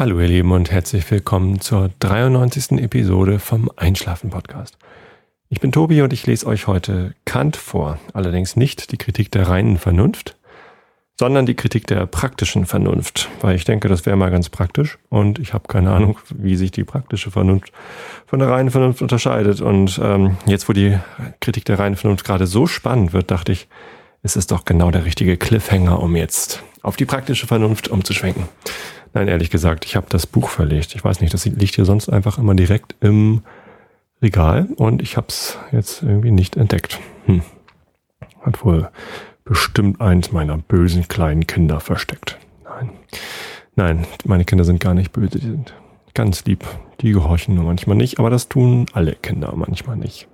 Hallo ihr Lieben und herzlich willkommen zur 93. Episode vom Einschlafen Podcast. Ich bin Tobi und ich lese euch heute Kant vor, allerdings nicht die Kritik der reinen Vernunft, sondern die Kritik der praktischen Vernunft, weil ich denke, das wäre mal ganz praktisch und ich habe keine Ahnung, wie sich die praktische Vernunft von der reinen Vernunft unterscheidet. Und ähm, jetzt, wo die Kritik der reinen Vernunft gerade so spannend wird, dachte ich, es ist doch genau der richtige Cliffhanger, um jetzt auf die praktische Vernunft umzuschwenken. Nein, ehrlich gesagt, ich habe das Buch verlegt. Ich weiß nicht, das liegt hier sonst einfach immer direkt im Regal und ich habe es jetzt irgendwie nicht entdeckt. Hm. Hat wohl bestimmt eins meiner bösen kleinen Kinder versteckt. Nein. Nein, meine Kinder sind gar nicht böse, die sind ganz lieb. Die gehorchen nur manchmal nicht, aber das tun alle Kinder manchmal nicht.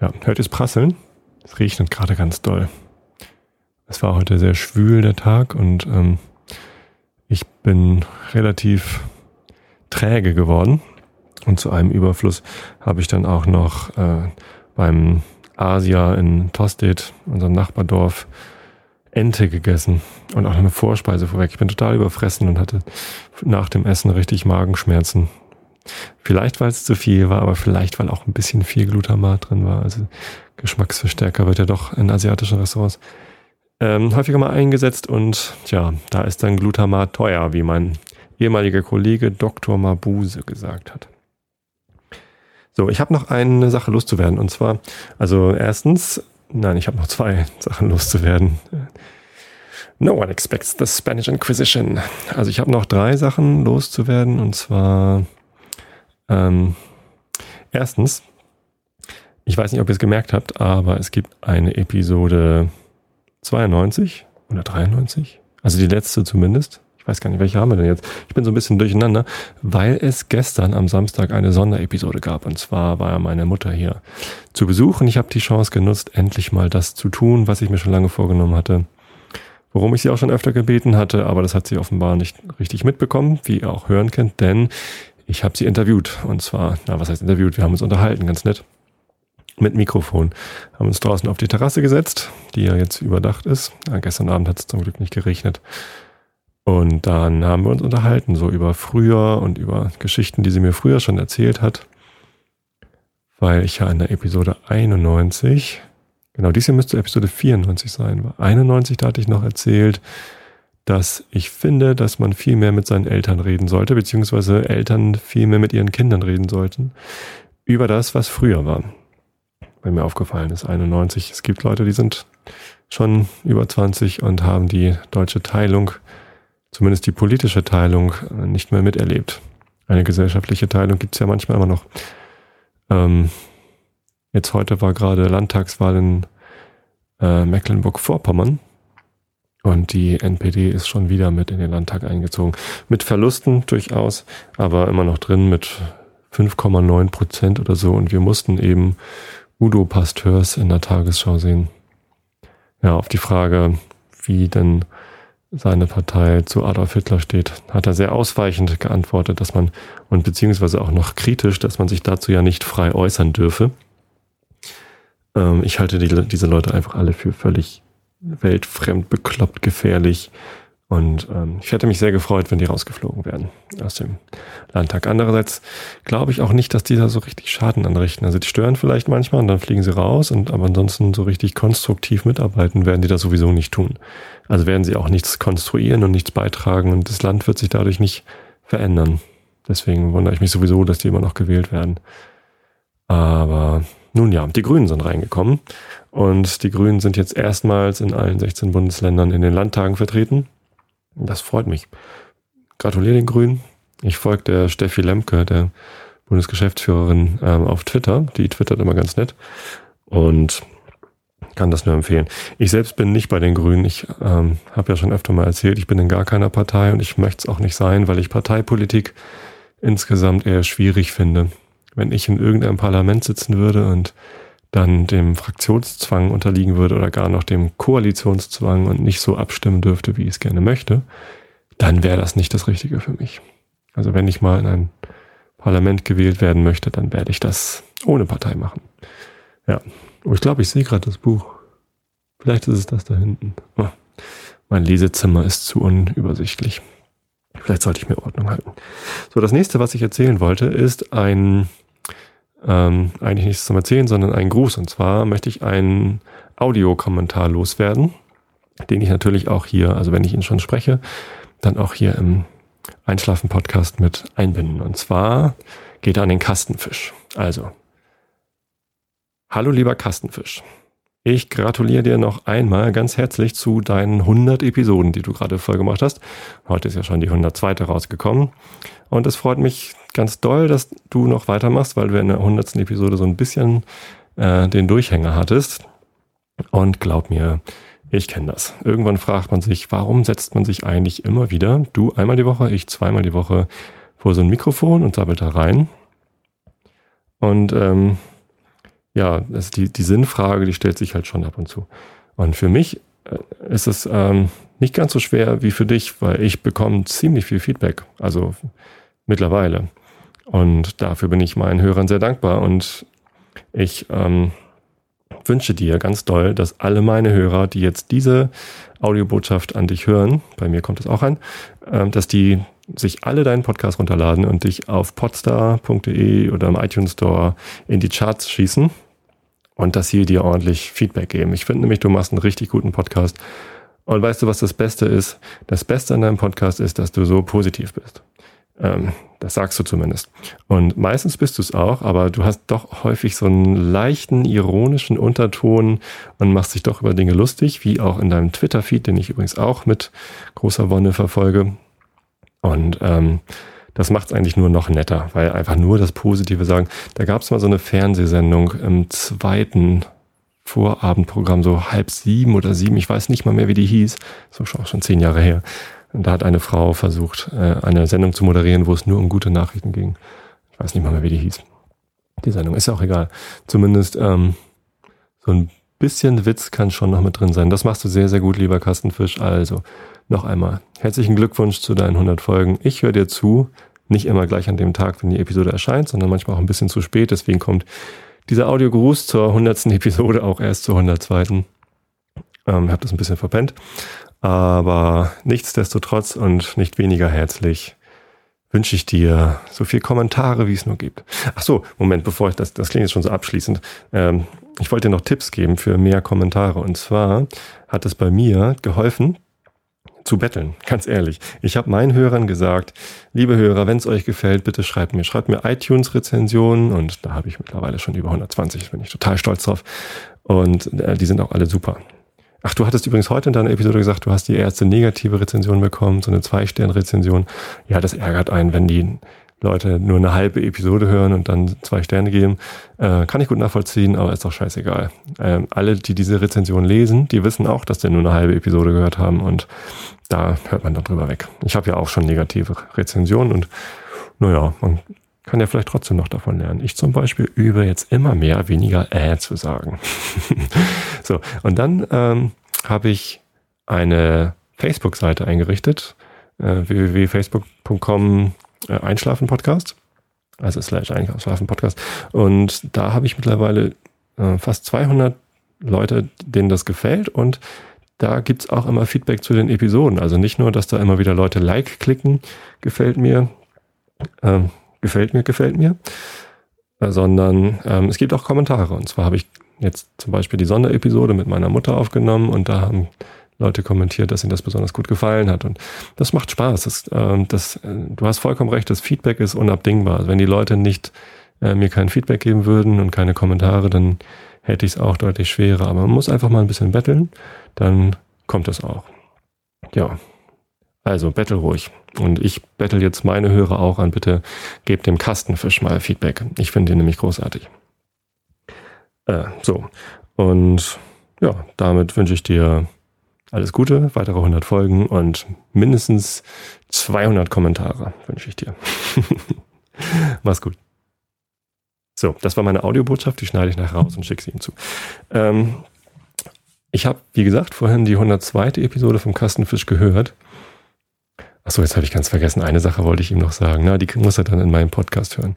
Ja, hört es prasseln? Es regnet gerade ganz doll. Es war heute sehr schwül der Tag und ähm, ich bin relativ träge geworden. Und zu einem Überfluss habe ich dann auch noch äh, beim Asia in Tostedt, unserem Nachbardorf, Ente gegessen und auch eine Vorspeise vorweg. Ich bin total überfressen und hatte nach dem Essen richtig Magenschmerzen. Vielleicht, weil es zu viel war, aber vielleicht, weil auch ein bisschen viel Glutamat drin war. Also Geschmacksverstärker wird ja doch in asiatischen Restaurants ähm, häufiger mal eingesetzt und ja, da ist dann Glutamat teuer, wie mein ehemaliger Kollege Dr. Mabuse gesagt hat. So, ich habe noch eine Sache loszuwerden und zwar, also erstens, nein, ich habe noch zwei Sachen loszuwerden. No one expects the Spanish Inquisition. Also ich habe noch drei Sachen loszuwerden und zwar ähm, erstens, ich weiß nicht, ob ihr es gemerkt habt, aber es gibt eine Episode 92 oder 93, also die letzte zumindest. Ich weiß gar nicht, welche haben wir denn jetzt. Ich bin so ein bisschen durcheinander, weil es gestern am Samstag eine Sonderepisode gab. Und zwar war meine Mutter hier zu Besuch und ich habe die Chance genutzt, endlich mal das zu tun, was ich mir schon lange vorgenommen hatte. Worum ich sie auch schon öfter gebeten hatte, aber das hat sie offenbar nicht richtig mitbekommen, wie ihr auch hören könnt, denn ich habe sie interviewt. Und zwar, na, was heißt interviewt? Wir haben uns unterhalten, ganz nett mit Mikrofon. Haben uns draußen auf die Terrasse gesetzt, die ja jetzt überdacht ist. Ja, gestern Abend hat es zum Glück nicht geregnet. Und dann haben wir uns unterhalten, so über früher und über Geschichten, die sie mir früher schon erzählt hat. Weil ich ja in der Episode 91, genau, dies hier müsste Episode 94 sein. 91, da hatte ich noch erzählt, dass ich finde, dass man viel mehr mit seinen Eltern reden sollte, beziehungsweise Eltern viel mehr mit ihren Kindern reden sollten, über das, was früher war bei mir aufgefallen ist, 91. Es gibt Leute, die sind schon über 20 und haben die deutsche Teilung, zumindest die politische Teilung, nicht mehr miterlebt. Eine gesellschaftliche Teilung gibt es ja manchmal immer noch. Ähm, jetzt heute war gerade Landtagswahl in äh, Mecklenburg-Vorpommern und die NPD ist schon wieder mit in den Landtag eingezogen. Mit Verlusten durchaus, aber immer noch drin mit 5,9 Prozent oder so. Und wir mussten eben Udo Pasteurs in der Tagesschau sehen. Ja, auf die Frage, wie denn seine Partei zu Adolf Hitler steht, hat er sehr ausweichend geantwortet, dass man, und beziehungsweise auch noch kritisch, dass man sich dazu ja nicht frei äußern dürfe. Ähm, ich halte die, diese Leute einfach alle für völlig weltfremd, bekloppt, gefährlich und ähm, ich hätte mich sehr gefreut, wenn die rausgeflogen wären aus dem Landtag. Andererseits glaube ich auch nicht, dass die da so richtig Schaden anrichten. Also die stören vielleicht manchmal und dann fliegen sie raus und aber ansonsten so richtig konstruktiv mitarbeiten werden die das sowieso nicht tun. Also werden sie auch nichts konstruieren und nichts beitragen und das Land wird sich dadurch nicht verändern. Deswegen wundere ich mich sowieso, dass die immer noch gewählt werden. Aber nun ja, die Grünen sind reingekommen und die Grünen sind jetzt erstmals in allen 16 Bundesländern in den Landtagen vertreten. Das freut mich. Gratuliere den Grünen. Ich folge der Steffi Lemke, der Bundesgeschäftsführerin, ähm, auf Twitter. Die twittert immer ganz nett und kann das nur empfehlen. Ich selbst bin nicht bei den Grünen. Ich ähm, habe ja schon öfter mal erzählt, ich bin in gar keiner Partei und ich möchte es auch nicht sein, weil ich Parteipolitik insgesamt eher schwierig finde. Wenn ich in irgendeinem Parlament sitzen würde und dann dem Fraktionszwang unterliegen würde oder gar noch dem Koalitionszwang und nicht so abstimmen dürfte, wie ich es gerne möchte, dann wäre das nicht das Richtige für mich. Also wenn ich mal in ein Parlament gewählt werden möchte, dann werde ich das ohne Partei machen. Ja, oh, ich glaube, ich sehe gerade das Buch. Vielleicht ist es das da hinten. Oh, mein Lesezimmer ist zu unübersichtlich. Vielleicht sollte ich mir Ordnung halten. So, das nächste, was ich erzählen wollte, ist ein, ähm, eigentlich nichts zum Erzählen, sondern ein Gruß. Und zwar möchte ich einen Audiokommentar loswerden, den ich natürlich auch hier, also wenn ich ihn schon spreche, dann auch hier im Einschlafen-Podcast mit einbinden. Und zwar geht er an den Kastenfisch. Also, hallo lieber Kastenfisch. Ich gratuliere dir noch einmal ganz herzlich zu deinen 100 Episoden, die du gerade voll gemacht hast. Heute ist ja schon die 102. rausgekommen. Und es freut mich ganz doll, dass du noch weitermachst, weil du in der 100. Episode so ein bisschen äh, den Durchhänger hattest. Und glaub mir, ich kenne das. Irgendwann fragt man sich, warum setzt man sich eigentlich immer wieder, du einmal die Woche, ich zweimal die Woche, vor so ein Mikrofon und sabbelt da rein. Und ähm, ja, das die, die Sinnfrage, die stellt sich halt schon ab und zu. Und für mich äh, ist es ähm, nicht ganz so schwer wie für dich, weil ich bekomme ziemlich viel Feedback, also mittlerweile. Und dafür bin ich meinen Hörern sehr dankbar und ich ähm, wünsche dir ganz doll, dass alle meine Hörer, die jetzt diese Audiobotschaft an dich hören, bei mir kommt es auch an, äh, dass die sich alle deinen Podcast runterladen und dich auf podstar.de oder im iTunes Store in die Charts schießen und dass sie dir ordentlich Feedback geben. Ich finde nämlich, du machst einen richtig guten Podcast. Und weißt du, was das Beste ist? Das Beste an deinem Podcast ist, dass du so positiv bist. Ähm, das sagst du zumindest. Und meistens bist du es auch, aber du hast doch häufig so einen leichten, ironischen Unterton und machst dich doch über Dinge lustig, wie auch in deinem Twitter-Feed, den ich übrigens auch mit großer Wonne verfolge. Und ähm, das macht es eigentlich nur noch netter, weil einfach nur das Positive sagen. Da gab es mal so eine Fernsehsendung im zweiten Vorabendprogramm, so halb sieben oder sieben, ich weiß nicht mal mehr, wie die hieß, so schon, schon zehn Jahre her. Und da hat eine Frau versucht, äh, eine Sendung zu moderieren, wo es nur um gute Nachrichten ging. Ich weiß nicht mal mehr, wie die hieß. Die Sendung ist ja auch egal. Zumindest ähm, so ein bisschen Witz kann schon noch mit drin sein. Das machst du sehr, sehr gut, lieber Kastenfisch. Also noch einmal herzlichen Glückwunsch zu deinen 100 Folgen. Ich höre dir zu, nicht immer gleich an dem Tag, wenn die Episode erscheint, sondern manchmal auch ein bisschen zu spät. Deswegen kommt dieser Audiogruß zur 100. Episode auch erst zur 102. Ähm, ich habe das ein bisschen verpennt. Aber nichtsdestotrotz und nicht weniger herzlich wünsche ich dir so viel Kommentare, wie es nur gibt. Ach so, Moment, bevor ich das, das klingt jetzt schon so abschließend. Ähm, ich wollte dir noch Tipps geben für mehr Kommentare. Und zwar hat es bei mir geholfen, zu betteln, ganz ehrlich. Ich habe meinen Hörern gesagt, liebe Hörer, wenn es euch gefällt, bitte schreibt mir. Schreibt mir iTunes-Rezensionen und da habe ich mittlerweile schon über 120, bin ich total stolz drauf. Und äh, die sind auch alle super. Ach, du hattest übrigens heute in deiner Episode gesagt, du hast die erste negative Rezension bekommen, so eine Zwei-Stern-Rezension. Ja, das ärgert einen, wenn die Leute nur eine halbe Episode hören und dann zwei Sterne geben. Äh, kann ich gut nachvollziehen, aber ist doch scheißegal. Ähm, alle, die diese Rezension lesen, die wissen auch, dass die nur eine halbe Episode gehört haben und da hört man dann drüber weg. Ich habe ja auch schon negative Rezensionen und naja, man kann ja vielleicht trotzdem noch davon lernen. Ich zum Beispiel übe jetzt immer mehr, weniger äh zu sagen. so, und dann ähm, habe ich eine Facebook-Seite eingerichtet, äh, www.facebook.com äh, Einschlafen Podcast, also slash Einschlafen Podcast. Und da habe ich mittlerweile äh, fast 200 Leute, denen das gefällt und da gibt's auch immer Feedback zu den Episoden. Also nicht nur, dass da immer wieder Leute Like klicken, gefällt mir, ähm, gefällt mir, gefällt mir, äh, sondern ähm, es gibt auch Kommentare. Und zwar habe ich jetzt zum Beispiel die Sonderepisode mit meiner Mutter aufgenommen und da haben Leute kommentiert, dass ihnen das besonders gut gefallen hat. Und das macht Spaß. Das, äh, das, äh, du hast vollkommen recht, das Feedback ist unabdingbar. Also wenn die Leute nicht äh, mir kein Feedback geben würden und keine Kommentare, dann hätte ich es auch deutlich schwerer. Aber man muss einfach mal ein bisschen betteln, dann kommt es auch. Ja, also bettel ruhig. Und ich bettel jetzt meine Hörer auch an, bitte gebt dem Kastenfisch mal Feedback. Ich finde ihn nämlich großartig. Äh, so, und ja, damit wünsche ich dir alles Gute, weitere 100 Folgen und mindestens 200 Kommentare wünsche ich dir. Mach's gut. So, das war meine Audiobotschaft, die schneide ich nachher raus und schicke sie ihm zu. Ähm, ich habe, wie gesagt, vorhin die 102. Episode vom Kastenfisch gehört. Achso, jetzt habe ich ganz vergessen. Eine Sache wollte ich ihm noch sagen. Na, die muss er dann in meinem Podcast hören.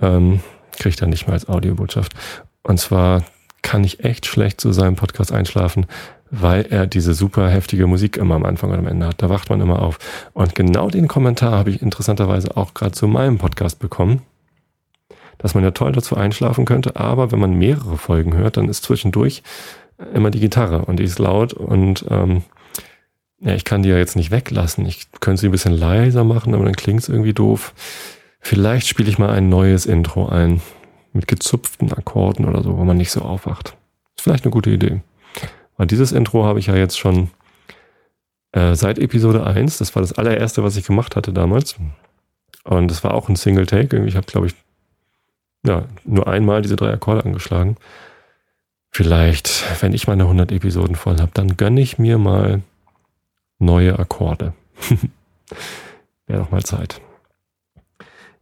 Ähm, Kriegt er nicht mal als Audiobotschaft. Und zwar kann ich echt schlecht zu seinem Podcast einschlafen, weil er diese super heftige Musik immer am Anfang und am Ende hat. Da wacht man immer auf. Und genau den Kommentar habe ich interessanterweise auch gerade zu meinem Podcast bekommen, dass man ja toll dazu einschlafen könnte, aber wenn man mehrere Folgen hört, dann ist zwischendurch immer die Gitarre und die ist laut und ähm, ja, ich kann die ja jetzt nicht weglassen. Ich könnte sie ein bisschen leiser machen, aber dann klingt es irgendwie doof. Vielleicht spiele ich mal ein neues Intro ein mit gezupften Akkorden oder so, wo man nicht so aufwacht. Ist vielleicht eine gute Idee. Weil dieses Intro habe ich ja jetzt schon äh, seit Episode 1. Das war das allererste, was ich gemacht hatte damals. Und das war auch ein Single Take. Ich habe, glaube ich, ja, nur einmal diese drei Akkorde angeschlagen. Vielleicht, wenn ich meine 100 Episoden voll habe, dann gönne ich mir mal neue Akkorde. Wäre doch mal Zeit.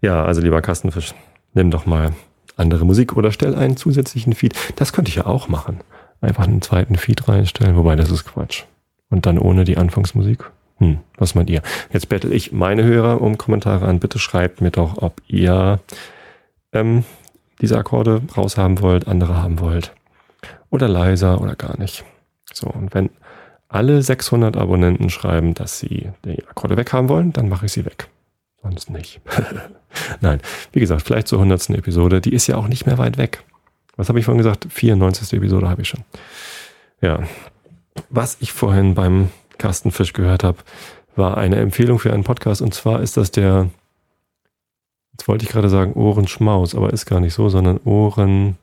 Ja, also lieber Kastenfisch, nimm doch mal andere Musik oder stell einen zusätzlichen Feed. Das könnte ich ja auch machen. Einfach einen zweiten Feed reinstellen, wobei das ist Quatsch. Und dann ohne die Anfangsmusik. Hm, was meint ihr? Jetzt bettel ich meine Hörer um Kommentare an. Bitte schreibt mir doch, ob ihr ähm, diese Akkorde raushaben wollt, andere haben wollt. Oder leiser oder gar nicht. So, und wenn alle 600 Abonnenten schreiben, dass sie die Akkorde weghaben wollen, dann mache ich sie weg. Sonst nicht. Nein, wie gesagt, vielleicht zur 100. Episode. Die ist ja auch nicht mehr weit weg. Was habe ich vorhin gesagt? 94. Episode habe ich schon. Ja. Was ich vorhin beim Kastenfisch gehört habe, war eine Empfehlung für einen Podcast. Und zwar ist das der, jetzt wollte ich gerade sagen Ohrenschmaus, aber ist gar nicht so, sondern Ohren,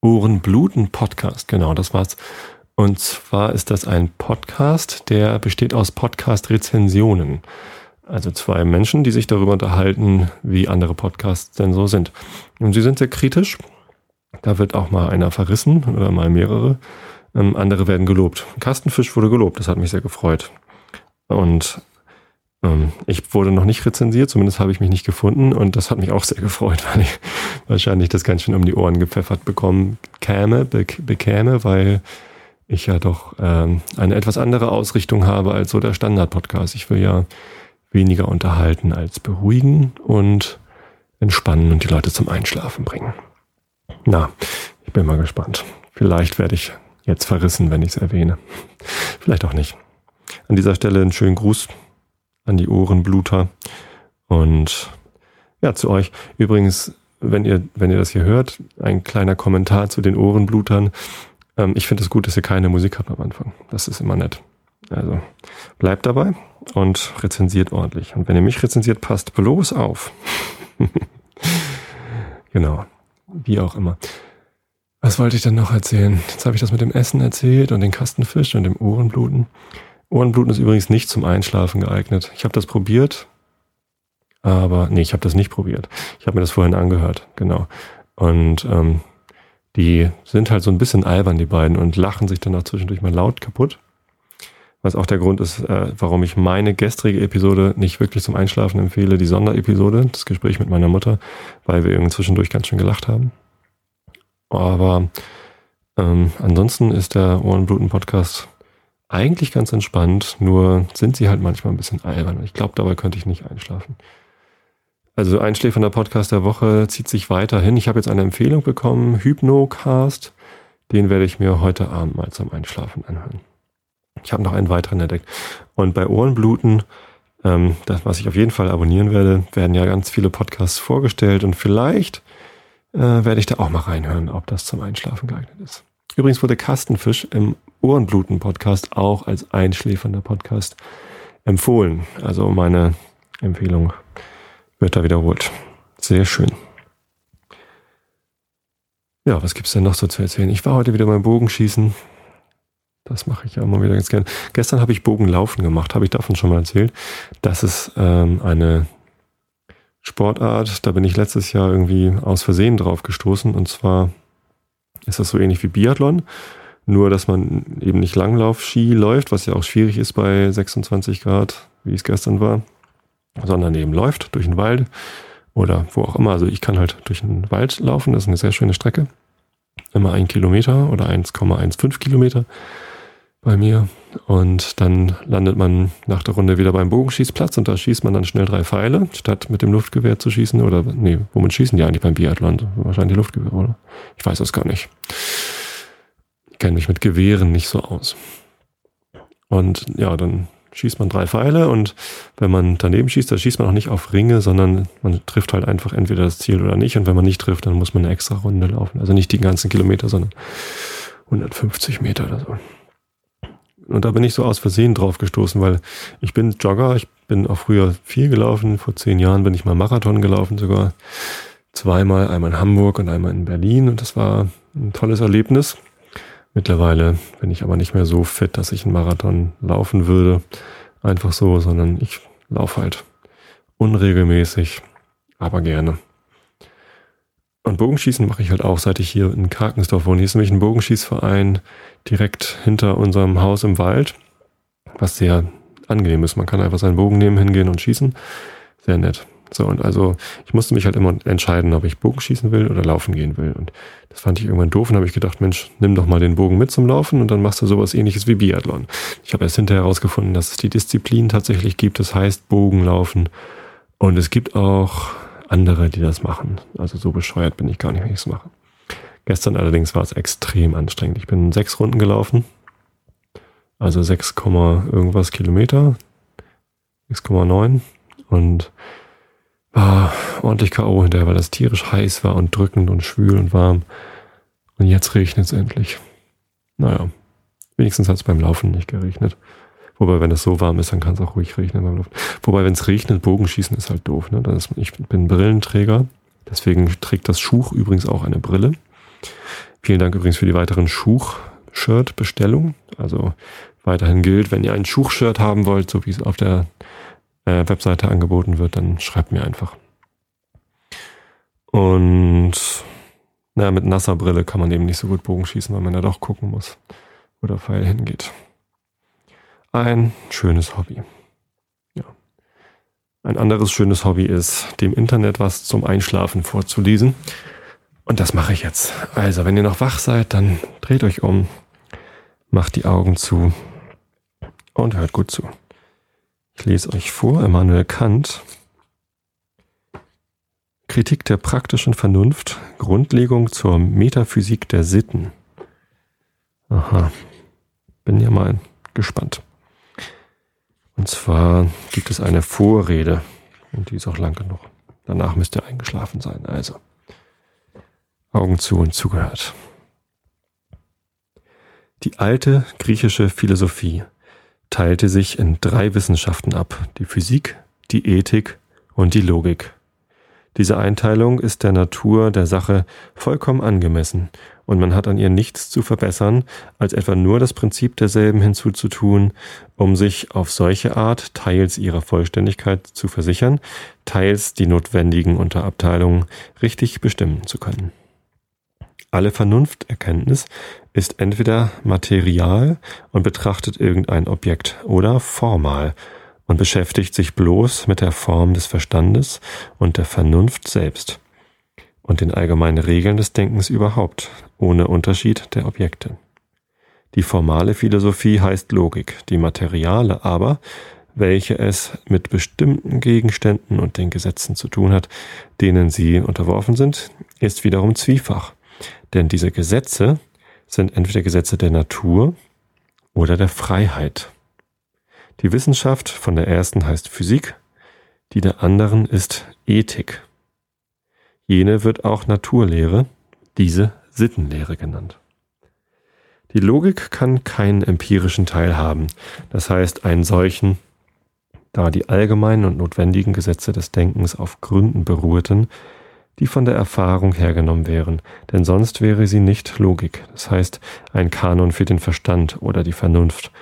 Ohrenbluten Podcast. Genau, das war's. Und zwar ist das ein Podcast, der besteht aus Podcast-Rezensionen. Also zwei Menschen, die sich darüber unterhalten, wie andere Podcasts denn so sind. Und sie sind sehr kritisch. Da wird auch mal einer verrissen oder mal mehrere. Ähm, andere werden gelobt. Kastenfisch wurde gelobt, das hat mich sehr gefreut. Und ähm, ich wurde noch nicht rezensiert, zumindest habe ich mich nicht gefunden und das hat mich auch sehr gefreut, weil ich wahrscheinlich das ganz schön um die Ohren gepfeffert bekommen käme, be bekäme, weil ich ja doch ähm, eine etwas andere Ausrichtung habe als so der Standard-Podcast. Ich will ja weniger unterhalten als beruhigen und entspannen und die Leute zum Einschlafen bringen. Na, ich bin mal gespannt. Vielleicht werde ich jetzt verrissen, wenn ich es erwähne. Vielleicht auch nicht. An dieser Stelle einen schönen Gruß an die Ohrenbluter und ja, zu euch. Übrigens, wenn ihr, wenn ihr das hier hört, ein kleiner Kommentar zu den Ohrenblutern. Ähm, ich finde es gut, dass ihr keine Musik habt am Anfang. Das ist immer nett. Also bleibt dabei und rezensiert ordentlich. Und wenn ihr mich rezensiert, passt bloß auf. genau. Wie auch immer. Was wollte ich denn noch erzählen? Jetzt habe ich das mit dem Essen erzählt und den Kastenfisch und dem Ohrenbluten. Ohrenbluten ist übrigens nicht zum Einschlafen geeignet. Ich habe das probiert, aber nee, ich habe das nicht probiert. Ich habe mir das vorhin angehört, genau. Und ähm, die sind halt so ein bisschen albern, die beiden, und lachen sich dann auch zwischendurch mal laut kaputt. Was auch der Grund ist, äh, warum ich meine gestrige Episode nicht wirklich zum Einschlafen empfehle, die Sonderepisode, das Gespräch mit meiner Mutter, weil wir irgendwie zwischendurch ganz schön gelacht haben. Aber ähm, ansonsten ist der Ohrenbluten-Podcast eigentlich ganz entspannt, nur sind sie halt manchmal ein bisschen albern. Ich glaube, dabei könnte ich nicht einschlafen. Also einschläfernder Podcast der Woche zieht sich weiterhin. Ich habe jetzt eine Empfehlung bekommen, Hypnocast. Den werde ich mir heute Abend mal zum Einschlafen anhören. Ich habe noch einen weiteren entdeckt. Und bei Ohrenbluten, ähm, das, was ich auf jeden Fall abonnieren werde, werden ja ganz viele Podcasts vorgestellt und vielleicht äh, werde ich da auch mal reinhören, ob das zum Einschlafen geeignet ist. Übrigens wurde Kastenfisch im Ohrenbluten-Podcast auch als einschläfernder Podcast empfohlen. Also meine Empfehlung wird da wiederholt. Sehr schön. Ja, was gibt's denn noch so zu erzählen? Ich war heute wieder beim Bogenschießen. Das mache ich ja immer wieder ganz gern. Gestern habe ich Bogenlaufen gemacht, habe ich davon schon mal erzählt. Das ist ähm, eine Sportart, da bin ich letztes Jahr irgendwie aus Versehen drauf gestoßen. Und zwar ist das so ähnlich wie Biathlon, nur dass man eben nicht Langlauf-Ski läuft, was ja auch schwierig ist bei 26 Grad, wie es gestern war, sondern eben läuft durch den Wald oder wo auch immer. Also ich kann halt durch den Wald laufen, das ist eine sehr schöne Strecke. Immer ein Kilometer oder 1,15 Kilometer bei mir. Und dann landet man nach der Runde wieder beim Bogenschießplatz und da schießt man dann schnell drei Pfeile, statt mit dem Luftgewehr zu schießen. Oder nee, womit schießen die eigentlich beim Biathlon? Wahrscheinlich Luftgewehr, oder? Ich weiß es gar nicht. kenne mich mit Gewehren nicht so aus. Und ja, dann schießt man drei Pfeile und wenn man daneben schießt, dann schießt man auch nicht auf Ringe, sondern man trifft halt einfach entweder das Ziel oder nicht. Und wenn man nicht trifft, dann muss man eine extra Runde laufen. Also nicht die ganzen Kilometer, sondern 150 Meter oder so. Und da bin ich so aus Versehen drauf gestoßen, weil ich bin Jogger, ich bin auch früher viel gelaufen. Vor zehn Jahren bin ich mal Marathon gelaufen sogar. Zweimal, einmal in Hamburg und einmal in Berlin. Und das war ein tolles Erlebnis. Mittlerweile bin ich aber nicht mehr so fit, dass ich einen Marathon laufen würde. Einfach so, sondern ich laufe halt unregelmäßig, aber gerne. Und Bogenschießen mache ich halt auch, seit ich hier in Karkensdorf wohne. Hier ist nämlich ein Bogenschießverein direkt hinter unserem Haus im Wald, was sehr angenehm ist. Man kann einfach seinen Bogen nehmen, hingehen und schießen. Sehr nett. So, und also ich musste mich halt immer entscheiden, ob ich Bogen schießen will oder laufen gehen will. Und das fand ich irgendwann doof und habe ich gedacht, Mensch, nimm doch mal den Bogen mit zum Laufen und dann machst du sowas ähnliches wie Biathlon. Ich habe erst hinterher herausgefunden, dass es die Disziplin tatsächlich gibt, das heißt Bogenlaufen. Und es gibt auch andere, die das machen. Also so bescheuert bin ich gar nicht, wenn ich es mache. Gestern allerdings war es extrem anstrengend. Ich bin sechs Runden gelaufen. Also 6, irgendwas Kilometer. 6,9. Und war ordentlich K.O. hinterher, weil das tierisch heiß war und drückend und schwül und warm. Und jetzt regnet es endlich. Naja, wenigstens hat es beim Laufen nicht geregnet. Wobei, wenn es so warm ist, dann kann es auch ruhig regnen beim Laufen. Wobei, wenn es regnet, Bogenschießen ist halt doof. Ne? Ist, ich bin Brillenträger, deswegen trägt das Schuch übrigens auch eine Brille. Vielen Dank übrigens für die weiteren Schuch-Shirt-Bestellungen. Also weiterhin gilt, wenn ihr ein Schuch-Shirt haben wollt, so wie es auf der äh, Webseite angeboten wird, dann schreibt mir einfach. Und naja, mit nasser Brille kann man eben nicht so gut Bogen schießen, weil man ja doch gucken muss, wo der Pfeil hingeht. Ein schönes Hobby. Ja. Ein anderes schönes Hobby ist, dem Internet was zum Einschlafen vorzulesen. Und das mache ich jetzt. Also, wenn ihr noch wach seid, dann dreht euch um, macht die Augen zu und hört gut zu. Ich lese euch vor, Immanuel Kant. Kritik der praktischen Vernunft, Grundlegung zur Metaphysik der Sitten. Aha, bin ja mal gespannt. Und zwar gibt es eine Vorrede und die ist auch lang genug. Danach müsst ihr eingeschlafen sein. Also, Augen zu und zugehört. Die alte griechische Philosophie teilte sich in drei Wissenschaften ab, die Physik, die Ethik und die Logik. Diese Einteilung ist der Natur der Sache vollkommen angemessen, und man hat an ihr nichts zu verbessern, als etwa nur das Prinzip derselben hinzuzutun, um sich auf solche Art teils ihrer Vollständigkeit zu versichern, teils die notwendigen Unterabteilungen richtig bestimmen zu können. Alle Vernunfterkenntnis ist entweder material und betrachtet irgendein Objekt oder formal und beschäftigt sich bloß mit der Form des Verstandes und der Vernunft selbst und den allgemeinen Regeln des Denkens überhaupt, ohne Unterschied der Objekte. Die formale Philosophie heißt Logik, die materiale aber, welche es mit bestimmten Gegenständen und den Gesetzen zu tun hat, denen sie unterworfen sind, ist wiederum zwiefach denn diese Gesetze sind entweder Gesetze der Natur oder der Freiheit. Die Wissenschaft von der ersten heißt Physik, die der anderen ist Ethik. Jene wird auch Naturlehre, diese Sittenlehre genannt. Die Logik kann keinen empirischen Teil haben, das heißt einen solchen, da die allgemeinen und notwendigen Gesetze des Denkens auf Gründen beruhten, die von der Erfahrung hergenommen wären, denn sonst wäre sie nicht Logik, das heißt ein Kanon für den Verstand oder die Vernunft,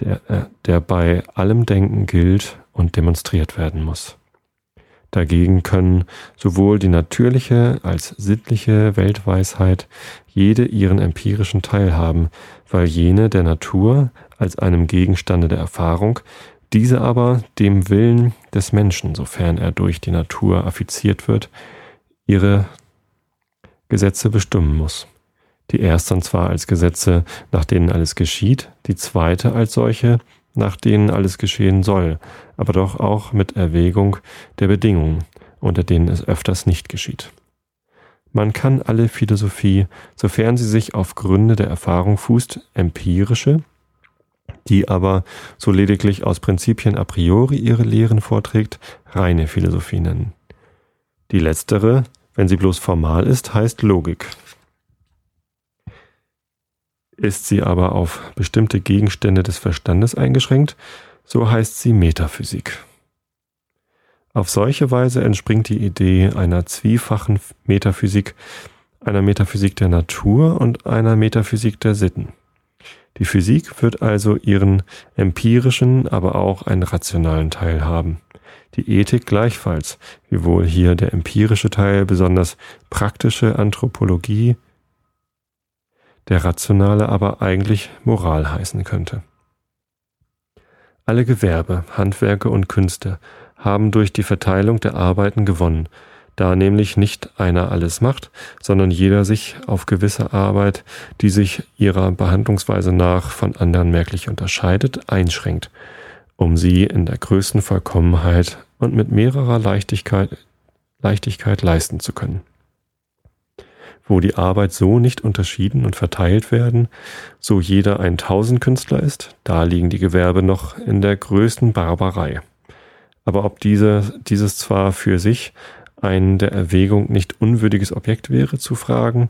der, äh, der bei allem Denken gilt und demonstriert werden muss. Dagegen können sowohl die natürliche als sittliche Weltweisheit jede ihren empirischen Teil haben, weil jene der Natur als einem Gegenstande der Erfahrung, diese aber dem Willen des Menschen, sofern er durch die Natur affiziert wird, ihre Gesetze bestimmen muss. Die ersten zwar als Gesetze, nach denen alles geschieht, die zweite als solche, nach denen alles geschehen soll, aber doch auch mit Erwägung der Bedingungen, unter denen es öfters nicht geschieht. Man kann alle Philosophie, sofern sie sich auf Gründe der Erfahrung fußt, empirische, die aber so lediglich aus Prinzipien a priori ihre Lehren vorträgt, reine Philosophie nennen. Die letztere, wenn sie bloß formal ist, heißt Logik. Ist sie aber auf bestimmte Gegenstände des Verstandes eingeschränkt, so heißt sie Metaphysik. Auf solche Weise entspringt die Idee einer zwiefachen Metaphysik, einer Metaphysik der Natur und einer Metaphysik der Sitten. Die Physik wird also ihren empirischen, aber auch einen rationalen Teil haben. Die Ethik gleichfalls, wiewohl hier der empirische Teil besonders praktische Anthropologie, der rationale aber eigentlich Moral heißen könnte. Alle Gewerbe, Handwerke und Künste haben durch die Verteilung der Arbeiten gewonnen, da nämlich nicht einer alles macht, sondern jeder sich auf gewisse Arbeit, die sich ihrer Behandlungsweise nach von anderen merklich unterscheidet, einschränkt, um sie in der größten Vollkommenheit und mit mehrerer Leichtigkeit, Leichtigkeit leisten zu können. Wo die Arbeit so nicht unterschieden und verteilt werden, so jeder ein Tausendkünstler ist, da liegen die Gewerbe noch in der größten Barbarei. Aber ob diese, dieses zwar für sich ein der Erwägung nicht unwürdiges Objekt wäre, zu fragen,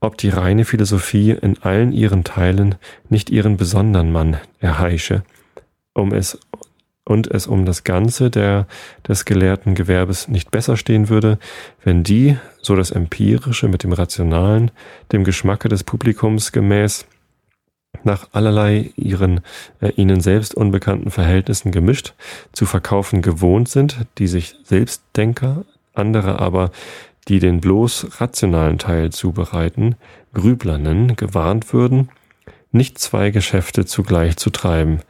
ob die reine Philosophie in allen ihren Teilen nicht ihren besonderen Mann erheische, um es und es um das Ganze der, des gelehrten Gewerbes nicht besser stehen würde, wenn die, so das Empirische mit dem Rationalen, dem Geschmacke des Publikums gemäß, nach allerlei ihren äh, ihnen selbst unbekannten Verhältnissen gemischt zu verkaufen gewohnt sind, die sich Selbstdenker, andere aber, die den bloß rationalen Teil zubereiten, Grübler nennen, gewarnt würden, nicht zwei Geschäfte zugleich zu treiben,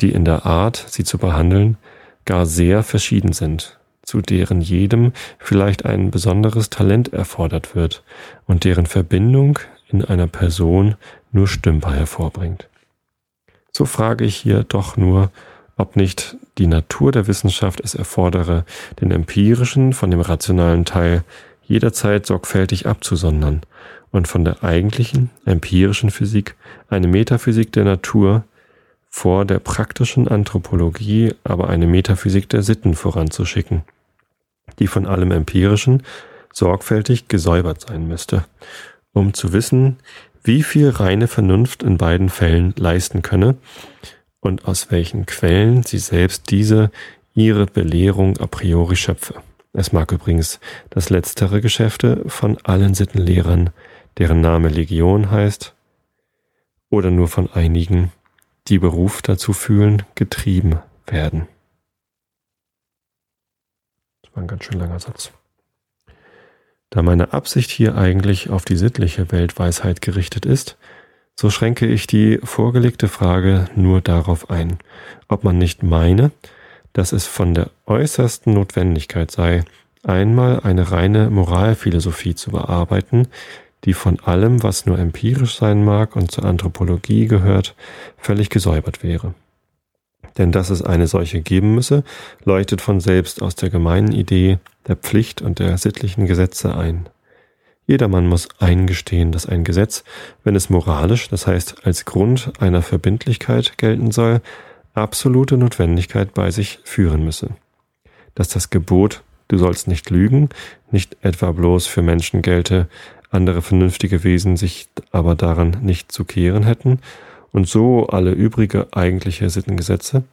die in der Art, sie zu behandeln, gar sehr verschieden sind, zu deren jedem vielleicht ein besonderes Talent erfordert wird und deren Verbindung in einer Person nur Stümper hervorbringt. So frage ich hier doch nur, ob nicht die Natur der Wissenschaft es erfordere, den empirischen von dem rationalen Teil jederzeit sorgfältig abzusondern und von der eigentlichen empirischen Physik eine Metaphysik der Natur vor der praktischen Anthropologie aber eine Metaphysik der Sitten voranzuschicken, die von allem Empirischen sorgfältig gesäubert sein müsste, um zu wissen, wie viel reine Vernunft in beiden Fällen leisten könne und aus welchen Quellen sie selbst diese ihre Belehrung a priori schöpfe. Es mag übrigens das letztere Geschäfte von allen Sittenlehrern, deren Name Legion heißt, oder nur von einigen, die Beruf dazu fühlen, getrieben werden. Das war ein ganz schön langer Satz. Da meine Absicht hier eigentlich auf die sittliche Weltweisheit gerichtet ist, so schränke ich die vorgelegte Frage nur darauf ein, ob man nicht meine, dass es von der äußersten Notwendigkeit sei, einmal eine reine Moralphilosophie zu bearbeiten, die von allem, was nur empirisch sein mag und zur Anthropologie gehört, völlig gesäubert wäre. Denn dass es eine solche geben müsse, leuchtet von selbst aus der gemeinen Idee der Pflicht und der sittlichen Gesetze ein. Jedermann muss eingestehen, dass ein Gesetz, wenn es moralisch, das heißt als Grund einer Verbindlichkeit gelten soll, absolute Notwendigkeit bei sich führen müsse. Dass das Gebot, du sollst nicht lügen, nicht etwa bloß für Menschen gelte, andere vernünftige Wesen sich aber daran nicht zu kehren hätten, und so alle übrige eigentliche Sittengesetze,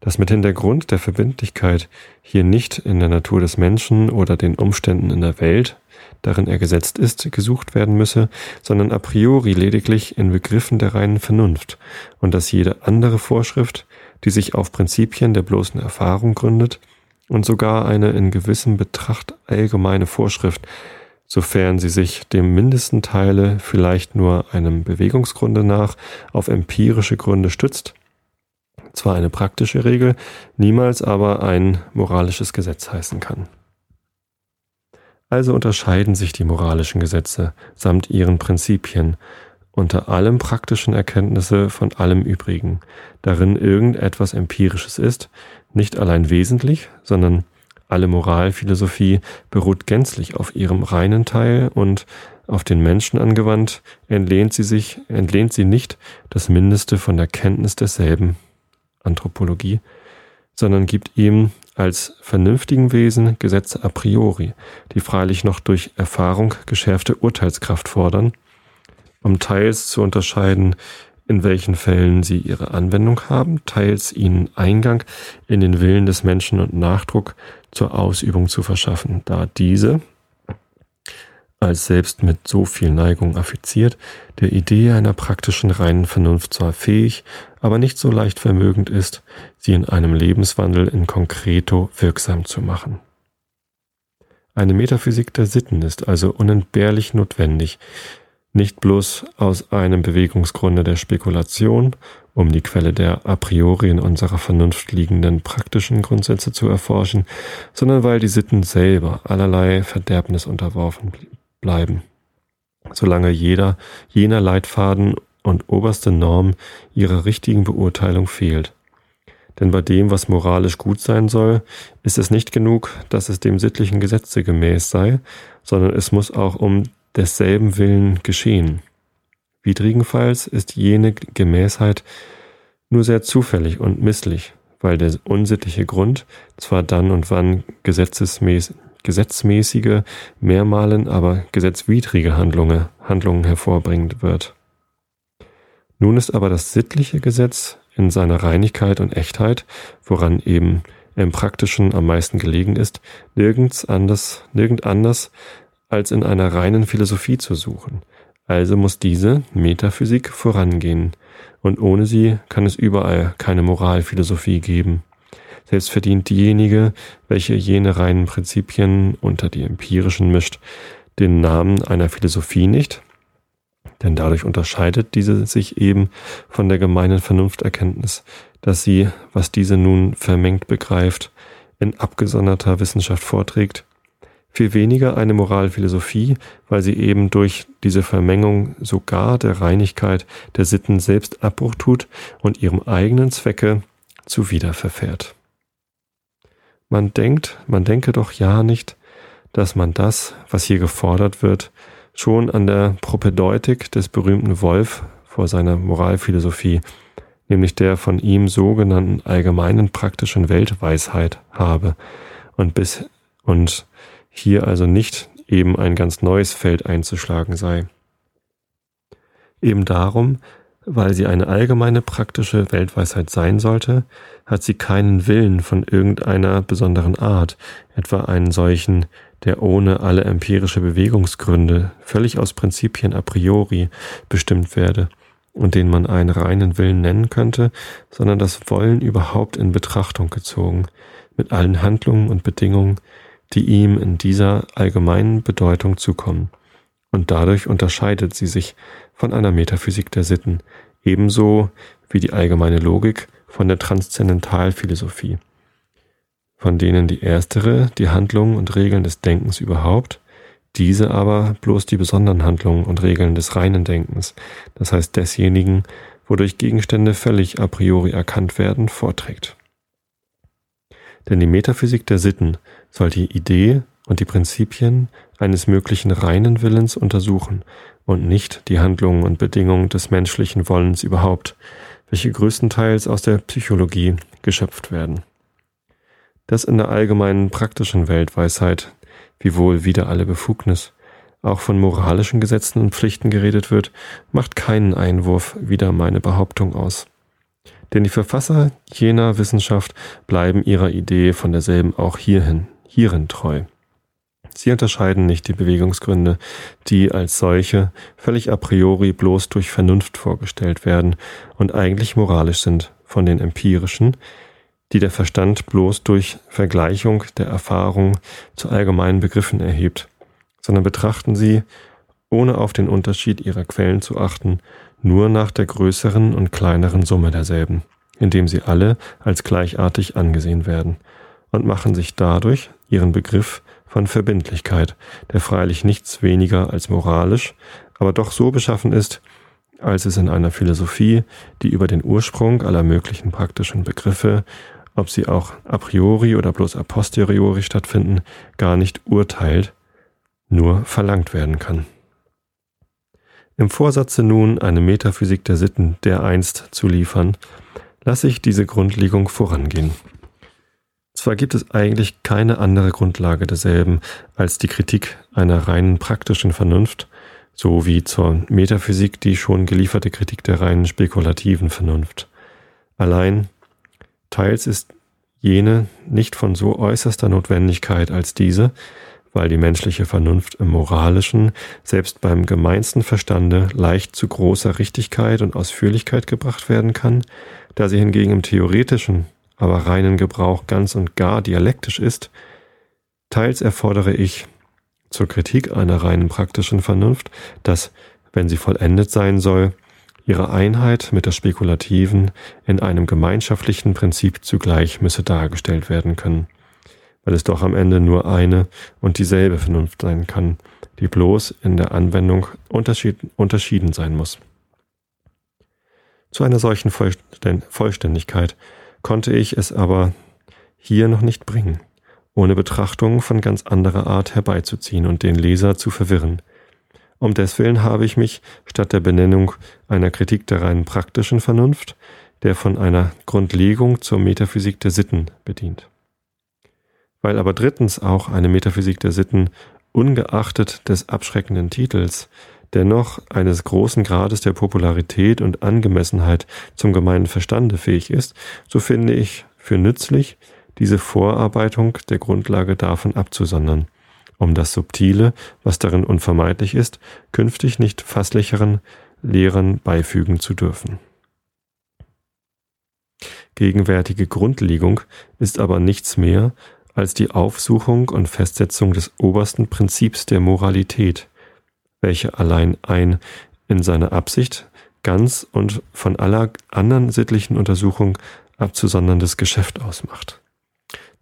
dass mithin der Grund der Verbindlichkeit hier nicht in der Natur des Menschen oder den Umständen in der Welt, darin er gesetzt ist, gesucht werden müsse, sondern a priori lediglich in Begriffen der reinen Vernunft, und dass jede andere Vorschrift, die sich auf Prinzipien der bloßen Erfahrung gründet, und sogar eine in gewissem Betracht allgemeine Vorschrift, sofern sie sich dem mindesten Teile vielleicht nur einem Bewegungsgrunde nach auf empirische Gründe stützt, zwar eine praktische Regel, niemals aber ein moralisches Gesetz heißen kann. Also unterscheiden sich die moralischen Gesetze samt ihren Prinzipien unter allem praktischen Erkenntnisse von allem übrigen, darin irgendetwas Empirisches ist, nicht allein wesentlich, sondern Alle Moralphilosophie beruht gänzlich auf ihrem reinen Teil und auf den Menschen angewandt, entlehnt sie sich, entlehnt sie nicht das Mindeste von der Kenntnis desselben Anthropologie, sondern gibt ihm als vernünftigen Wesen Gesetze a priori, die freilich noch durch Erfahrung geschärfte Urteilskraft fordern, um teils zu unterscheiden, in welchen Fällen sie ihre Anwendung haben, teils ihnen Eingang in den Willen des Menschen und Nachdruck zur Ausübung zu verschaffen, da diese, als selbst mit so viel Neigung affiziert, der Idee einer praktischen reinen Vernunft zwar fähig, aber nicht so leicht vermögend ist, sie in einem Lebenswandel in concreto wirksam zu machen. Eine Metaphysik der Sitten ist also unentbehrlich notwendig, nicht bloß aus einem Bewegungsgrunde der Spekulation, um die Quelle der a priori in unserer Vernunft liegenden praktischen Grundsätze zu erforschen, sondern weil die Sitten selber allerlei Verderbnis unterworfen bleiben. Solange jeder, jener Leitfaden und oberste Norm ihrer richtigen Beurteilung fehlt. Denn bei dem, was moralisch gut sein soll, ist es nicht genug, dass es dem sittlichen Gesetze gemäß sei, sondern es muss auch um desselben Willen geschehen. Widrigenfalls ist jene Gemäßheit nur sehr zufällig und misslich, weil der unsittliche Grund zwar dann und wann gesetzesmäßig, gesetzmäßige, mehrmalen aber gesetzwidrige Handlungen, Handlungen hervorbringen wird. Nun ist aber das sittliche Gesetz in seiner Reinigkeit und Echtheit, woran eben im Praktischen am meisten gelegen ist, nirgends anders, nirgend anders als in einer reinen Philosophie zu suchen. Also muss diese Metaphysik vorangehen, und ohne sie kann es überall keine Moralphilosophie geben. Selbst verdient diejenige, welche jene reinen Prinzipien unter die empirischen mischt, den Namen einer Philosophie nicht, denn dadurch unterscheidet diese sich eben von der gemeinen Vernunfterkenntnis, dass sie, was diese nun vermengt begreift, in abgesonderter Wissenschaft vorträgt viel weniger eine Moralphilosophie, weil sie eben durch diese Vermengung sogar der Reinigkeit der Sitten selbst Abbruch tut und ihrem eigenen Zwecke zuwider verfährt. Man denkt, man denke doch ja nicht, dass man das, was hier gefordert wird, schon an der Propedeutik des berühmten Wolf vor seiner Moralphilosophie, nämlich der von ihm sogenannten allgemeinen praktischen Weltweisheit habe und bis und hier also nicht eben ein ganz neues Feld einzuschlagen sei. Eben darum, weil sie eine allgemeine praktische Weltweisheit sein sollte, hat sie keinen Willen von irgendeiner besonderen Art, etwa einen solchen, der ohne alle empirische Bewegungsgründe völlig aus Prinzipien a priori bestimmt werde und den man einen reinen Willen nennen könnte, sondern das Wollen überhaupt in Betrachtung gezogen, mit allen Handlungen und Bedingungen, die ihm in dieser allgemeinen Bedeutung zukommen. Und dadurch unterscheidet sie sich von einer Metaphysik der Sitten, ebenso wie die allgemeine Logik von der Transzendentalphilosophie, von denen die erstere die Handlungen und Regeln des Denkens überhaupt, diese aber bloß die besonderen Handlungen und Regeln des reinen Denkens, das heißt desjenigen, wodurch Gegenstände völlig a priori erkannt werden, vorträgt. Denn die Metaphysik der Sitten soll die Idee und die Prinzipien eines möglichen reinen Willens untersuchen und nicht die Handlungen und Bedingungen des menschlichen Wollens überhaupt, welche größtenteils aus der Psychologie geschöpft werden. Dass in der allgemeinen praktischen Weltweisheit, wiewohl wieder alle Befugnis, auch von moralischen Gesetzen und Pflichten geredet wird, macht keinen Einwurf wider meine Behauptung aus. Denn die Verfasser jener Wissenschaft bleiben ihrer Idee von derselben auch hierhin, hierin treu. Sie unterscheiden nicht die Bewegungsgründe, die als solche völlig a priori bloß durch Vernunft vorgestellt werden und eigentlich moralisch sind, von den empirischen, die der Verstand bloß durch Vergleichung der Erfahrung zu allgemeinen Begriffen erhebt, sondern betrachten sie, ohne auf den Unterschied ihrer Quellen zu achten, nur nach der größeren und kleineren Summe derselben, indem sie alle als gleichartig angesehen werden, und machen sich dadurch ihren Begriff von Verbindlichkeit, der freilich nichts weniger als moralisch, aber doch so beschaffen ist, als es in einer Philosophie, die über den Ursprung aller möglichen praktischen Begriffe ob sie auch a priori oder bloß a posteriori stattfinden, gar nicht urteilt, nur verlangt werden kann. Im Vorsatze nun eine Metaphysik der Sitten dereinst zu liefern, lasse ich diese Grundlegung vorangehen. Zwar gibt es eigentlich keine andere Grundlage derselben als die Kritik einer reinen praktischen Vernunft, so wie zur Metaphysik die schon gelieferte Kritik der reinen spekulativen Vernunft. Allein teils ist jene nicht von so äußerster Notwendigkeit als diese, weil die menschliche Vernunft im moralischen, selbst beim gemeinsten Verstande leicht zu großer Richtigkeit und Ausführlichkeit gebracht werden kann, da sie hingegen im theoretischen, aber reinen Gebrauch ganz und gar dialektisch ist, teils erfordere ich zur Kritik einer reinen praktischen Vernunft, dass, wenn sie vollendet sein soll, ihre Einheit mit der spekulativen in einem gemeinschaftlichen Prinzip zugleich müsse dargestellt werden können, weil es doch am Ende nur eine und dieselbe Vernunft sein kann, die bloß in der Anwendung unterschieden sein muss. Zu einer solchen Vollständigkeit konnte ich es aber hier noch nicht bringen, ohne Betrachtungen von ganz anderer Art herbeizuziehen und den Leser zu verwirren. Um deswillen habe ich mich statt der Benennung einer Kritik der rein praktischen Vernunft, der von einer Grundlegung zur Metaphysik der Sitten bedient. Weil aber drittens auch eine Metaphysik der Sitten ungeachtet des abschreckenden Titels dennoch eines großen Grades der Popularität und Angemessenheit zum gemeinen Verstande fähig ist, so finde ich für nützlich, diese Vorarbeitung der Grundlage davon abzusondern, um das Subtile, was darin unvermeidlich ist, künftig nicht fasslicheren Lehrern beifügen zu dürfen. Gegenwärtige Grundlegung ist aber nichts mehr als die Aufsuchung und Festsetzung des obersten Prinzips der Moralität, welche allein ein in seiner Absicht ganz und von aller anderen sittlichen Untersuchung abzusonderndes Geschäft ausmacht.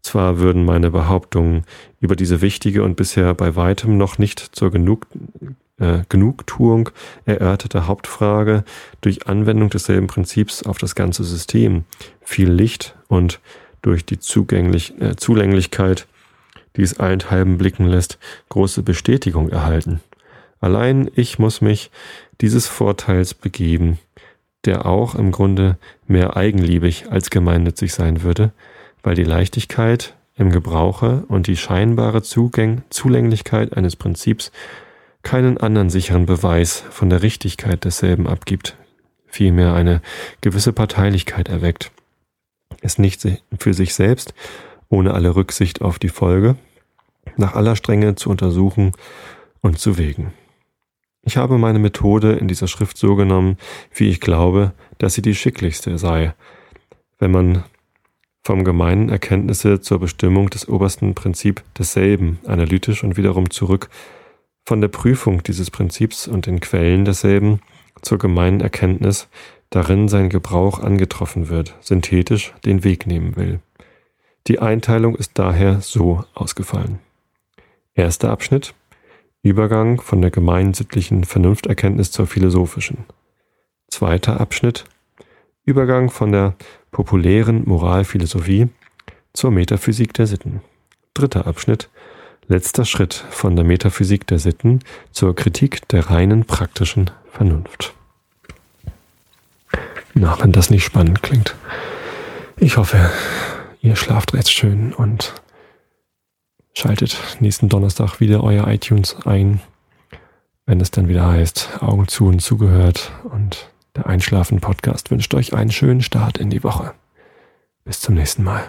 Zwar würden meine Behauptungen über diese wichtige und bisher bei weitem noch nicht zur Genug, äh, Genugtuung erörterte Hauptfrage durch Anwendung desselben Prinzips auf das ganze System viel Licht und durch die Zugänglich, äh, Zulänglichkeit, die es allenthalben blicken lässt, große Bestätigung erhalten. Allein ich muss mich dieses Vorteils begeben, der auch im Grunde mehr eigenliebig als gemeinnützig sein würde, weil die Leichtigkeit im Gebrauche und die scheinbare Zugäng Zulänglichkeit eines Prinzips keinen anderen sicheren Beweis von der Richtigkeit desselben abgibt, vielmehr eine gewisse Parteilichkeit erweckt, es nicht für sich selbst, ohne alle Rücksicht auf die Folge, nach aller Strenge zu untersuchen und zu wägen. Ich habe meine Methode in dieser Schrift so genommen, wie ich glaube, dass sie die schicklichste sei, wenn man vom gemeinen Erkenntnisse zur Bestimmung des obersten Prinzip desselben analytisch und wiederum zurück von der Prüfung dieses Prinzips und den Quellen desselben zur gemeinen Erkenntnis, darin sein Gebrauch angetroffen wird, synthetisch den Weg nehmen will. Die Einteilung ist daher so ausgefallen. Erster Abschnitt Übergang von der gemeinsittlichen Vernunfterkenntnis zur philosophischen. Zweiter Abschnitt. Übergang von der populären Moralphilosophie zur Metaphysik der Sitten. Dritter Abschnitt. Letzter Schritt von der Metaphysik der Sitten zur Kritik der reinen praktischen Vernunft. Na, wenn das nicht spannend klingt. Ich hoffe, ihr schlaft recht schön und Schaltet nächsten Donnerstag wieder euer iTunes ein, wenn es dann wieder heißt, Augen zu und zugehört. Und der Einschlafen-Podcast wünscht euch einen schönen Start in die Woche. Bis zum nächsten Mal.